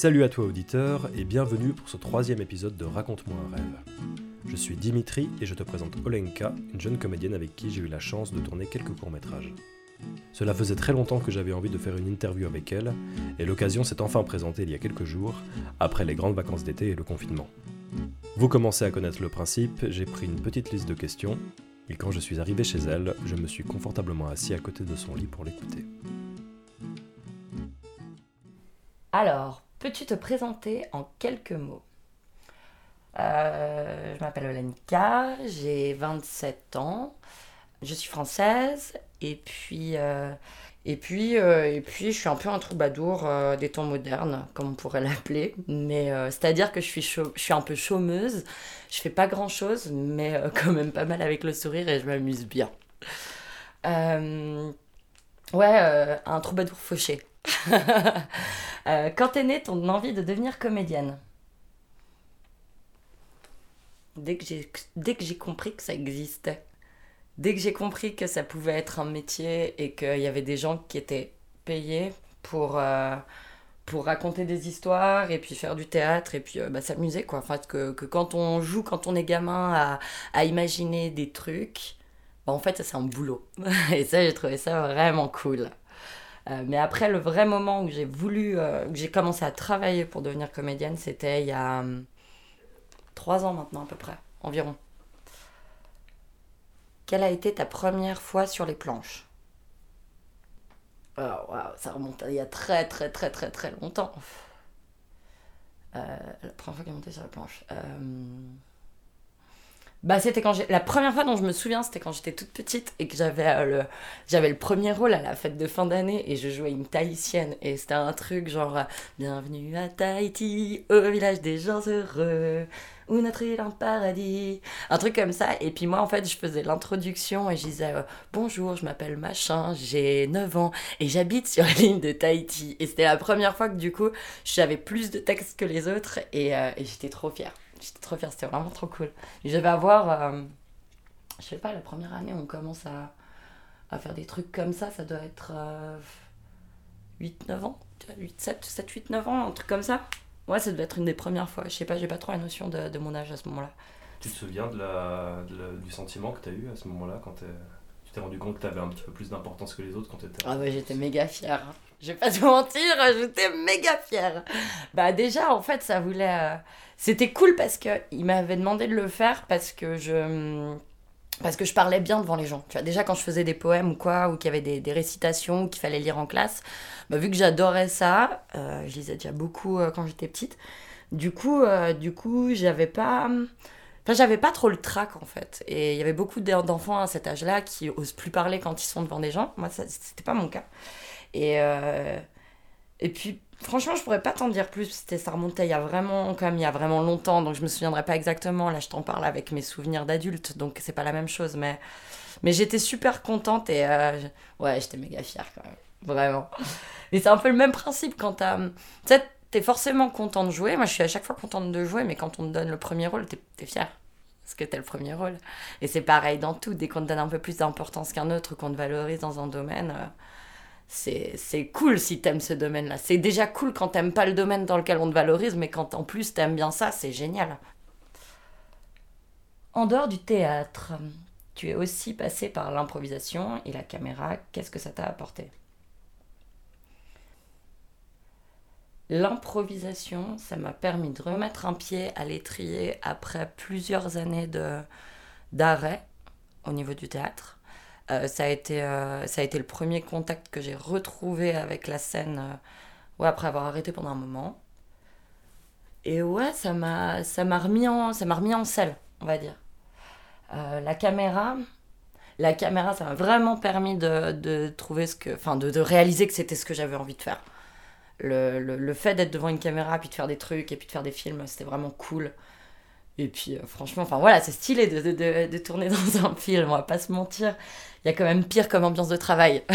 Salut à toi auditeur et bienvenue pour ce troisième épisode de Raconte-moi un rêve. Je suis Dimitri et je te présente Olenka, une jeune comédienne avec qui j'ai eu la chance de tourner quelques courts-métrages. Cela faisait très longtemps que j'avais envie de faire une interview avec elle, et l'occasion s'est enfin présentée il y a quelques jours, après les grandes vacances d'été et le confinement. Vous commencez à connaître le principe, j'ai pris une petite liste de questions, et quand je suis arrivé chez elle, je me suis confortablement assis à côté de son lit pour l'écouter. Alors, peux-tu te présenter en quelques mots? Euh, Je m'appelle Olenka, j'ai 27 ans, je suis française et puis, euh, et puis, euh, et puis je suis un peu un troubadour des temps modernes, comme on pourrait l'appeler. Mais c'est-à-dire que je suis, je suis un peu chômeuse, je fais pas grand-chose, mais quand même pas mal avec le sourire et je m'amuse bien. Ouais, un troubadour fauché. Euh, quand est née ton envie de devenir comédienne? Dès que j'ai compris que ça existait. Dès que j'ai compris que ça pouvait être un métier et qu'il y avait des gens qui étaient payés pour, euh, pour raconter des histoires et puis faire du théâtre et puis euh, bah, s'amuser quoi. Enfin, que, que quand on joue, quand on est gamin à, à imaginer des trucs, bah, en fait ça c'est un boulot. Et ça j'ai trouvé ça vraiment cool. Euh, mais après, le vrai moment où j'ai voulu, euh, j'ai commencé à travailler pour devenir comédienne, c'était il y a hum, trois ans maintenant à peu près, environ. Quelle a été ta première fois sur les planches? Oh, waouh, ça remonte à il y a très très très très très longtemps. Euh, la première fois que j'ai monté sur les planches. Bah, c'était quand j'ai. La première fois dont je me souviens, c'était quand j'étais toute petite et que j'avais euh, le j'avais le premier rôle à la fête de fin d'année et je jouais une tahitienne et c'était un truc genre euh, Bienvenue à Tahiti, au village des gens heureux, où notre île un paradis. Un truc comme ça. Et puis moi, en fait, je faisais l'introduction et je disais euh, Bonjour, je m'appelle Machin, j'ai 9 ans et j'habite sur l'île de Tahiti. Et c'était la première fois que du coup, j'avais plus de texte que les autres et, et j'étais trop fière. J'étais trop fière, c'était vraiment trop cool. Je vais avoir, euh, je sais pas, la première année, on commence à à faire des trucs comme ça, ça doit être 8-9 ans, 8, 7, 7, 8, 9 ans, un truc comme ça. Ouais, ça doit être une des premières fois. Je sais pas, j'ai pas trop la notion de, de mon âge à ce moment-là. Tu te souviens de la, de la- du sentiment que tu as eu à ce moment-là quand tu t'es rendu compte que tu avais un petit peu plus d'importance que les autres quand tu étais Ah ouais, j'étais méga fière. Je vais pas te mentir, j'étais méga fière. Bah déjà, en fait, ça voulait... euh, C'était cool parce que il m'avait demandé de le faire parce que je... Parce que je parlais bien devant les gens. Tu vois, déjà quand je faisais des poèmes ou quoi, ou qu'il y avait des, des récitations qu'il fallait lire en classe, bah, vu que j'adorais ça, euh, je lisais déjà beaucoup euh, quand j'étais petite. Du coup, du coup, j'avais pas... Enfin, j'avais pas trop le trac en fait. Et il y avait beaucoup d'en- d'enfants à cet âge-là qui osent plus parler quand ils sont devant des gens. Moi, c'était pas mon cas. Et, euh, et puis, franchement, je pourrais pas t'en dire plus. C'était, ça remontait il y a vraiment, même, il y a vraiment longtemps. Donc, je me souviendrai pas exactement. Là, je t'en parle avec mes souvenirs d'adulte. Donc, c'est pas la même chose. Mais, mais j'étais super contente et euh, ouais, j'étais méga fière quand même. Vraiment. Et c'est un peu le même principe quand t'as. Sais, t'es forcément content de jouer. Moi, je suis à chaque fois contente de jouer. Mais quand on te donne le premier rôle, t'es, t'es fière. Parce que t'as le premier rôle. Et c'est pareil dans tout. Dès qu'on te donne un peu plus d'importance qu'un autre qu'on te valorise dans un domaine. euh, c'est cool si t'aimes ce domaine-là. C'est déjà cool quand t'aimes pas le domaine dans lequel on te valorise, mais quand en plus t'aimes bien ça, c'est génial. En dehors du théâtre, tu es aussi passé par l'improvisation et la caméra. Qu'est-ce que ça t'a apporté? L'improvisation, ça m'a permis de remettre un pied à l'étrier après plusieurs années d'arrêt au niveau du théâtre. Euh, ça, a été, euh, ça a été le premier contact que j'ai retrouvé avec la scène euh, ouais, après avoir arrêté pendant un moment. Et ouais, ça m'a ça m'a remis, en- ça m'a remis en selle, on va dire. La caméra, la caméra, ça m'a vraiment permis de, de trouver ce que, enfin, de, de réaliser que c'était ce que j'avais envie de faire. Le, le, le fait d'être devant une caméra, puis de faire des trucs, et puis de faire des films, c'était vraiment cool. Et puis, euh, franchement, enfin voilà, c'est stylé de, de, de, tourner dans un film, on va pas se mentir. Il y a quand même pire comme ambiance de travail.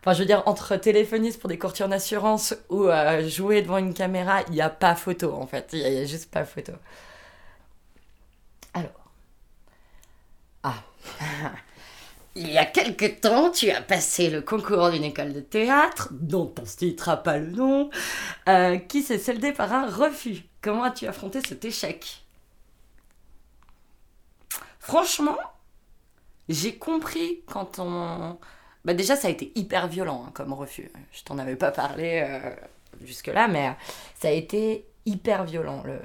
Enfin, je veux dire, entre téléphoniste pour des courtiers d'assurance ou euh, jouer devant une caméra, il n'y a pas photo en fait. Il n'y a juste pas photo. Alors. Ah. il y a quelque temps, tu as passé le concours d'une école de théâtre, dont on ne citera pas le nom, euh, qui s'est soldé par un refus. Comment as-tu affronté cet échec? Franchement, j'ai compris quand on... Bah déjà, ça a été hyper violent hein, comme refus. Je t'en avais pas parlé euh, jusque-là, mais ça a été hyper violent. Le,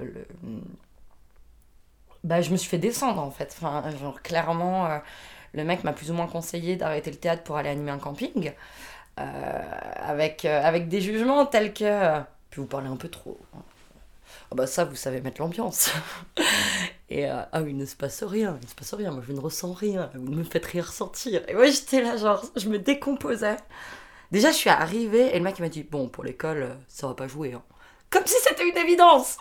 Bah, je me suis fait descendre en fait. Clairement, euh, le mec m'a plus ou moins conseillé d'arrêter le théâtre pour aller animer un camping. Euh, avec, avec des jugements tels que. Puis vous parlez un peu trop. Ah bah ça, vous savez mettre l'ambiance. Et euh, ah oui, il ne se passe rien, il ne se passe rien, moi je ne ressens rien, vous ne me faites rien ressentir. Et moi j'étais là, genre, je me décomposais. Déjà, je suis arrivée et le mec m'a dit Bon, pour l'école, euh, ça va pas jouer. Hein. Comme si c'était une évidence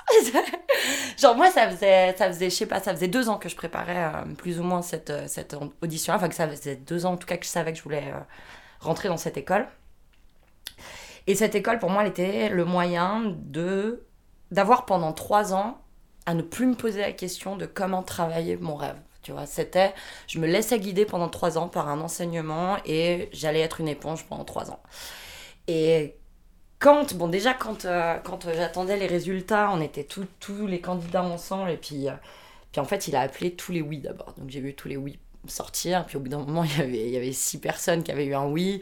Genre, moi, ça faisait, ça faisait, je sais pas, ça faisait deux ans que je préparais euh, plus ou moins cette, cette audition. Enfin, que ça faisait deux ans en tout cas que je savais que je voulais rentrer dans cette école. Et cette école, pour moi, elle était le moyen de d'avoir pendant trois ans à ne plus me poser la question de comment travailler mon rêve. Tu vois, c'était, je me laissais guider pendant trois ans par un enseignement et j'allais être une éponge pendant trois ans. Et quand, bon, déjà, quand, euh, quand j'attendais les résultats, on était tous les candidats ensemble et puis, euh, puis en fait, il a appelé tous les oui d'abord. Donc j'ai vu tous les oui sortir. Puis au bout d'un moment, il y, avait, il y avait six personnes qui avaient eu un oui.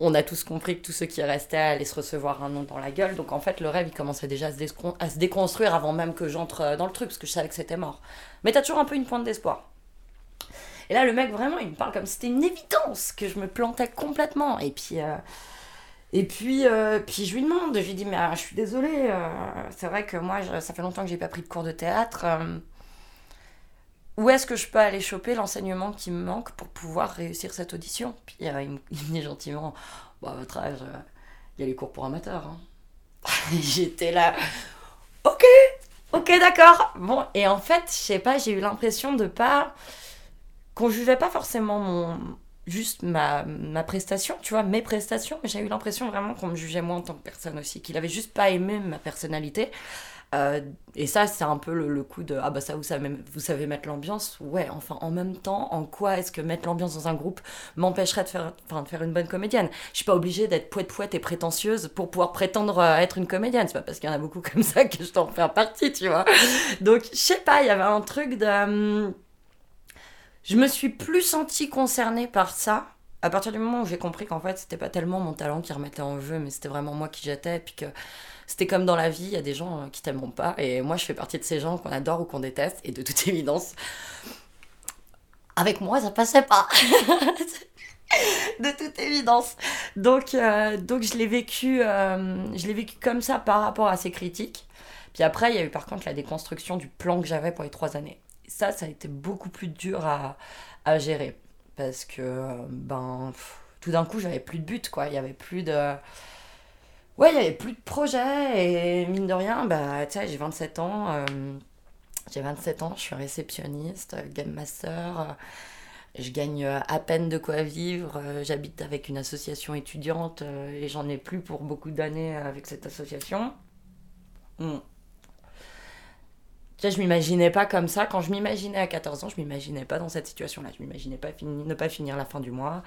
On a tous compris que tous ceux qui restaient allaient se recevoir un nom dans la gueule. Donc en fait, le rêve, il commençait déjà à se, à se déconstruire avant même que j'entre euh, dans le truc, parce que je savais que c'était mort. Mais t'as toujours un peu une pointe d'espoir. Et là, le mec, vraiment, il me parle comme si c'était une évidence que je me plantais complètement. Et puis. Euh, et puis, euh, puis je lui demande, je lui dis, mais je suis désolée, c'est vrai que moi, ça fait longtemps que j'ai pas pris de cours de théâtre où est-ce que je peux aller choper l'enseignement qui me manque pour pouvoir réussir cette audition? Puis euh, il, me, dit gentiment, bah, à votre âge, euh, il y a les cours pour amateurs. Hein. J'étais là, ok, ok, d'accord. Bon, et en fait, je sais pas, j'ai eu l'impression de pas. qu'on jugeait pas forcément mon. juste ma, ma prestation, tu vois, mes prestations, mais j'ai eu l'impression vraiment qu'on me jugeait moi en tant que personne aussi, qu'il avait juste pas aimé ma personnalité. Euh, et ça, c'est un peu le, coup de Ah, bah ça, vous savez, vous savez mettre l'ambiance. Ouais, enfin, en même temps, en quoi est-ce que mettre l'ambiance dans un groupe m'empêcherait de faire, de faire une bonne comédienne? Je suis pas obligée d'être poète-poète et prétentieuse pour pouvoir prétendre euh, être une comédienne. C'est pas parce qu'il y en a beaucoup comme ça que je t'en fais partie, tu vois. Donc, je sais pas, il y avait un truc de. Hum, je me suis plus sentie concernée par ça à partir du moment où j'ai compris qu'en fait, c'était pas tellement mon talent qui remettait en jeu, mais c'était vraiment moi qui j'étais, puis que c'était comme dans la vie, il y a des gens euh, qui t'aimeront pas, et moi je fais partie de ces gens qu'on adore ou qu'on déteste, et de toute évidence, avec moi ça passait pas. de toute évidence. Donc, euh, donc je l'ai vécu, euh, je l'ai vécu comme ça par rapport à ces critiques. Puis après, il y a eu par contre la déconstruction du plan que j'avais pour les trois années. ça, ça a été beaucoup plus dur à, à gérer parce que ben tout d'un coup j'avais plus de but quoi il y avait plus de ouais, il n'y avait plus de projet et mine de rien, bah, tu sais, j'ai 27 ans. Euh, j'ai 27 ans, je suis réceptionniste, game master. Euh, je gagne euh, à peine de quoi vivre. J'habite avec une association étudiante et j'en ai plus pour beaucoup d'années avec cette association. Tu sais, je m'imaginais pas comme ça. Quand je m'imaginais à 14 ans, je m'imaginais pas dans cette situation-là. Je m'imaginais pas ne pas finir la fin du mois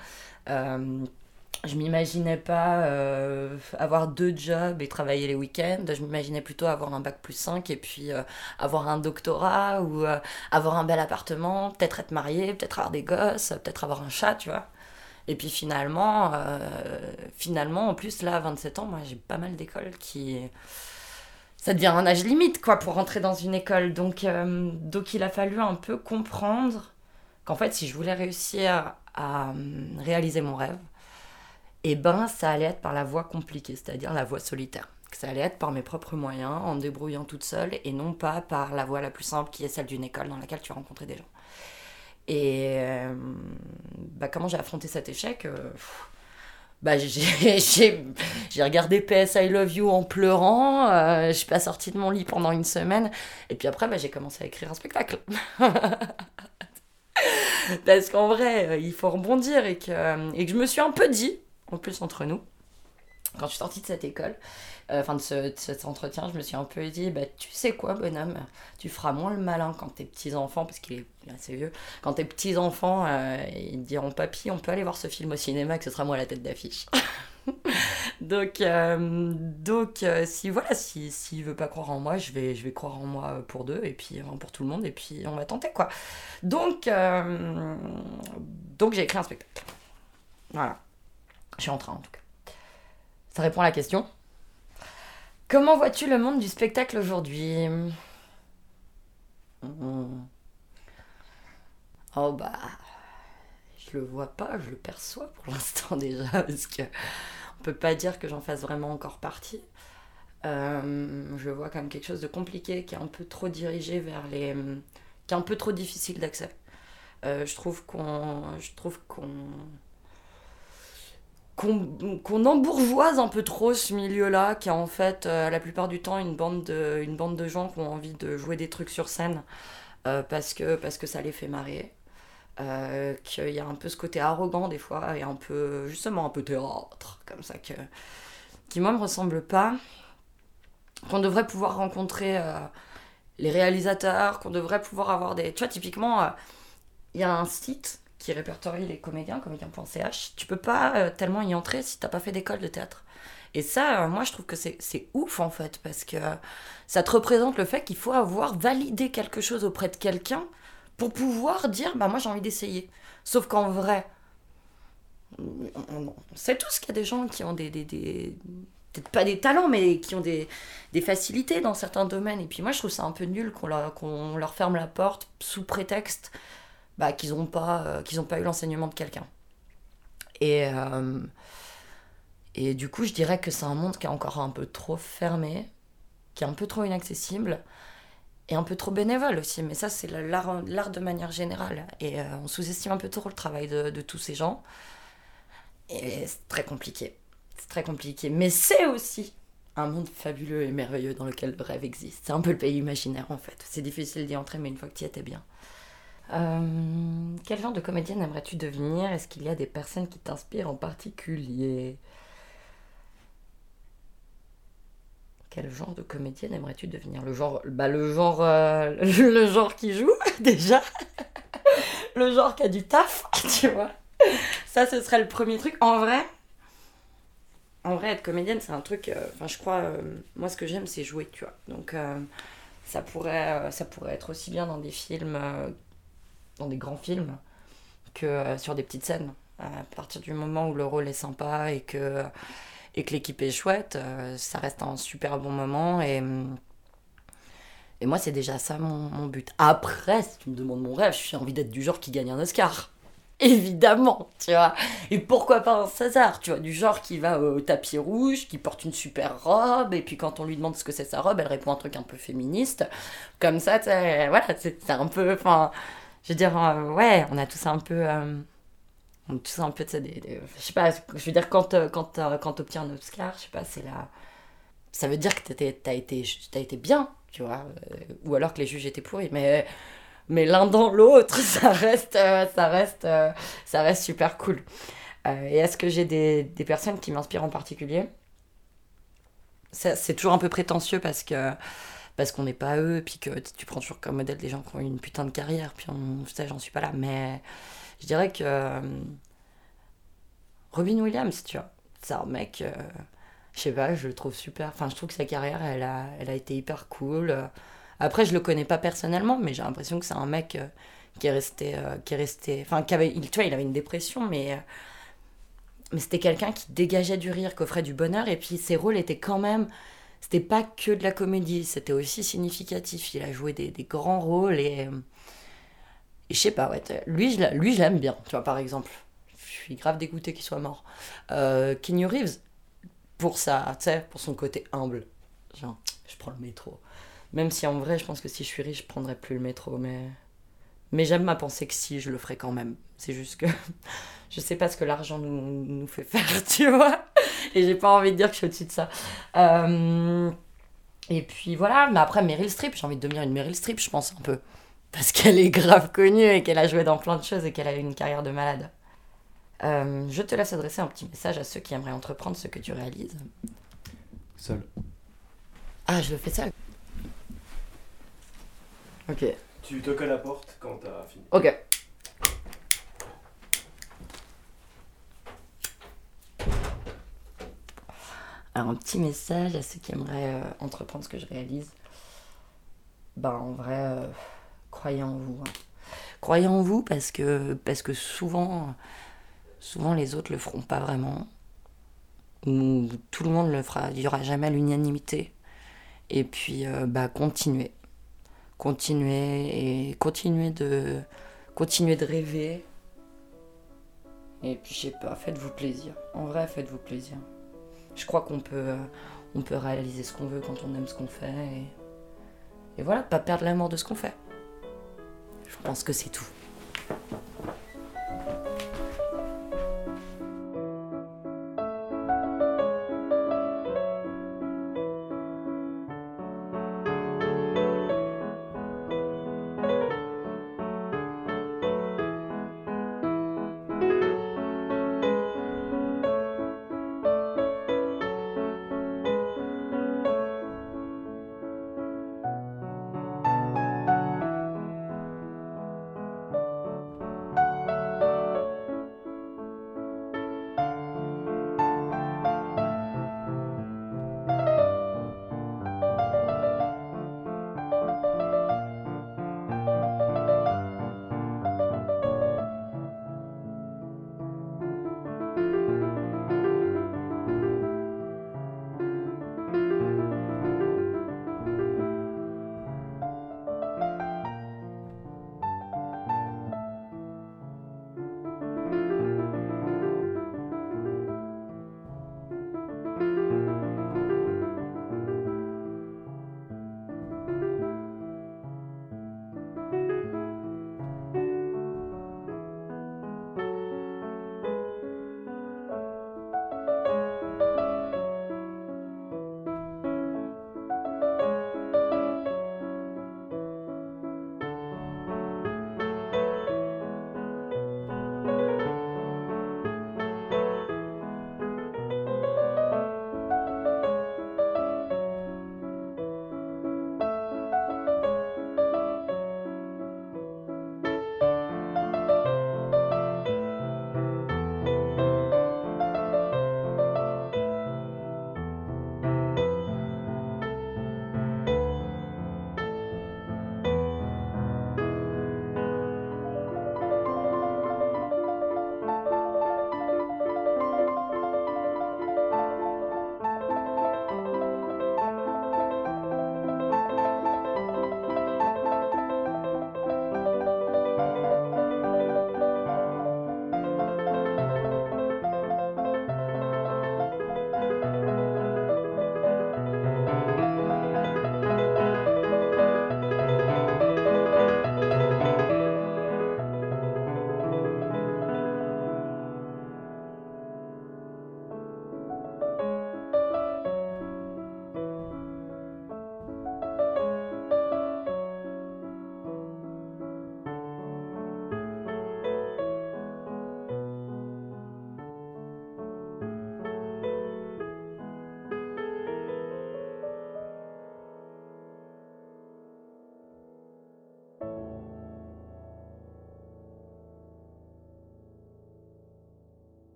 je m'imaginais pas euh, avoir deux jobs et travailler les week-ends. Je m'imaginais plutôt avoir un bac plus 5 et puis euh, avoir un doctorat ou euh, avoir un bel appartement, peut-être être marié, peut-être avoir des gosses, peut-être avoir un chat, tu vois. Et puis finalement, finalement, en plus, là, à 27 ans, moi, j'ai pas mal d'écoles qui. Ça devient un âge limite, quoi, pour rentrer dans une école. Donc, donc il a fallu un peu comprendre qu'en fait, si je voulais réussir à réaliser mon rêve, et ben ça allait être par la voie compliquée, c'est-à-dire la voie solitaire. Ça allait être par mes propres moyens, en débrouillant toute seule, et non pas par la voie la plus simple qui est celle d'une école dans laquelle tu as rencontré des gens. Et euh, bah, comment j'ai affronté cet échec euh, bah, j'ai regardé PS I Love You en pleurant, euh, je suis pas sortie de mon lit pendant une semaine, et puis après bah, j'ai commencé à écrire un spectacle. Parce qu'en vrai, il faut rebondir et que, et que je me suis un peu dit, en plus entre nous. quand je suis sortie de cette école, euh, enfin de, ce, cet entretien, je me suis un peu dit, bah, tu sais quoi, bonhomme, tu feras moins le malin quand tes petits-enfants, parce qu'il est assez vieux, quand tes petits-enfants, euh, ils diront, papy, on peut aller voir ce film au cinéma, que ce sera moi la tête d'affiche. donc, euh, donc si voilà, s'il si, veut pas croire en moi, je vais, je vais croire en moi pour deux, et puis pour tout le monde, et puis on va tenter, quoi. Donc, donc j'ai écrit un spectacle. Voilà. Je suis en train, en tout cas. Ça répond à la question. Comment vois-tu le monde du spectacle aujourd'hui hmm. Oh bah, je le vois pas, je le perçois pour l'instant déjà, parce que on peut pas dire que j'en fasse vraiment encore partie. Euh, je vois comme quelque chose de compliqué, qui est un peu trop dirigé vers les, qui est un peu trop difficile d'accès. Euh, je trouve qu'on, je trouve qu'on qu'on embourgeoise un peu trop ce milieu-là, qui est en fait euh, la plupart du temps une bande, de, une bande de gens qui ont envie de jouer des trucs sur scène euh, parce, que, parce que ça les fait marrer. Euh, qu'il y a un peu ce côté arrogant des fois et un peu, justement, un peu théâtre, comme ça, que, qui moi me ressemble pas. Qu'on devrait pouvoir rencontrer les réalisateurs, qu'on devrait pouvoir avoir des. Tu vois, typiquement, il y a un site qui répertorie les comédiens, comédien.ch, tu peux pas euh, tellement y entrer si t'as pas fait d'école de théâtre. Et ça, euh, moi, je trouve que c'est ouf, en fait, parce que ça te représente le fait qu'il faut avoir validé quelque chose auprès de quelqu'un pour pouvoir dire, bah moi, j'ai envie d'essayer. Sauf qu'en vrai, on, sait tous qu'il y a des gens qui ont des, peut-être pas des talents, mais qui ont des, facilités dans certains domaines. Et puis moi, je trouve ça un peu nul qu'on leur ferme la porte sous prétexte bah, qu'ils n'ont pas, euh, pas eu l'enseignement de quelqu'un. Et, euh, et du coup, je dirais que c'est un monde qui est encore un peu trop fermé, qui est un peu trop inaccessible et un peu trop bénévole aussi. Mais ça, c'est l'art de manière générale. Et euh, on sous-estime un peu trop le travail de, de tous ces gens. Et c'est très compliqué. C'est très compliqué. Mais c'est aussi un monde fabuleux et merveilleux dans lequel le rêve existe. C'est un peu le pays imaginaire en fait. C'est difficile d'y entrer, mais une fois que tu y étais bien. Euh, quel genre de comédienne aimerais-tu devenir? Est-ce qu'il y a des personnes qui t'inspirent en particulier? Quel genre de comédienne aimerais-tu devenir? Le genre, bah le genre, euh, le genre qui joue déjà, le genre qui a du taf, tu vois. Ça, ce serait le premier truc. En vrai, en vrai, être comédienne, c'est un truc. Euh, enfin, je crois, moi, ce que j'aime, c'est jouer, tu vois. Donc, ça pourrait, ça pourrait être aussi bien dans des films dans des grands films que euh, sur des petites scènes. À partir du moment où le rôle est sympa et que, et que l'équipe est chouette, euh, ça reste un super bon moment. Et, et moi, c'est déjà ça mon, mon, but. Après, si tu me demandes mon rêve, j'ai envie d'être du genre qui gagne un Oscar. Évidemment, tu vois. Et pourquoi pas un César, tu vois, du genre qui va au tapis rouge, qui porte une super robe, et puis quand on lui demande ce que c'est sa robe, elle répond un truc un peu féministe. Comme ça, voilà, c'est un peu. Enfin je veux dire, euh, ouais, on a tous un peu. Euh, on a tous un peu, de des, je sais pas, je veux dire, quand, euh, quand, quand obtiens un Oscar, je sais pas, c'est là. Ça veut dire que t'as été, été bien, tu vois. ou alors que les juges étaient pourris. Mais, mais l'un dans l'autre, ça reste, ça, reste, ça reste super cool. et est-ce que j'ai des, des personnes qui m'inspirent en particulier? C'est toujours un peu prétentieux parce que parce qu'on n'est pas eux, puis que tu prends toujours comme modèle des gens qui ont une putain de carrière, puis on, ça, j'en suis pas là. Mais je dirais que euh, Robin Williams, tu vois, c'est un mec, euh, je sais pas, je le trouve super. Enfin, je trouve que sa carrière, elle a, été hyper cool. Après, je le connais pas personnellement, mais j'ai l'impression que c'est un mec euh, qui est resté, qui est resté, enfin, tu vois, il avait une dépression, mais mais c'était quelqu'un qui dégageait du rire, qui offrait du bonheur, et puis ses rôles étaient quand même c'était pas que de la comédie, c'était aussi significatif. Il a joué des, des grands rôles et, et je sais pas, ouais, lui, je, lui, l'aime bien, tu vois, par exemple. Je suis grave dégoûté qu'il soit mort. Euh, Kenny Reeves, pour ça, tu sais, pour son côté humble. Genre, je prends le métro. Même si en vrai, je pense que si je suis riche, je prendrais plus le métro, mais. Mais j'aime ma pensée que si, je le ferai quand même. C'est juste que je sais pas ce que l'argent nous, nous, fait faire, tu vois. Et j'ai pas envie de dire que je suis au-dessus de ça. Euh, et puis voilà, mais après Meryl Streep, j'ai envie de devenir une Meryl Streep, je pense un peu. Parce qu'elle est grave connue et qu'elle a joué dans plein de choses et qu'elle a eu une carrière de malade. Euh, je te laisse adresser un petit message à ceux qui aimeraient entreprendre ce que tu réalises. Seul. Ah, je le fais seul. Ok. Tu toques à la porte quand t'as fini. Ok. Un petit message à ceux qui aimeraient euh, entreprendre ce que je réalise. Ben, en vrai, euh, croyez en vous. hein. Croyez en vous parce que, parce que souvent, souvent les autres le feront pas vraiment. Ou tout le monde le fera. Il n'y aura jamais l'unanimité. Et puis, euh, bah, continuez. Continuez et continuez de, continuez de rêver. Et puis, je sais pas, faites-vous plaisir. En vrai, faites-vous plaisir. Je crois qu'on peut, euh, peut réaliser ce qu'on veut quand on aime ce qu'on fait. Et, et voilà, pas perdre l'amour de ce qu'on fait. Je pense que c'est tout.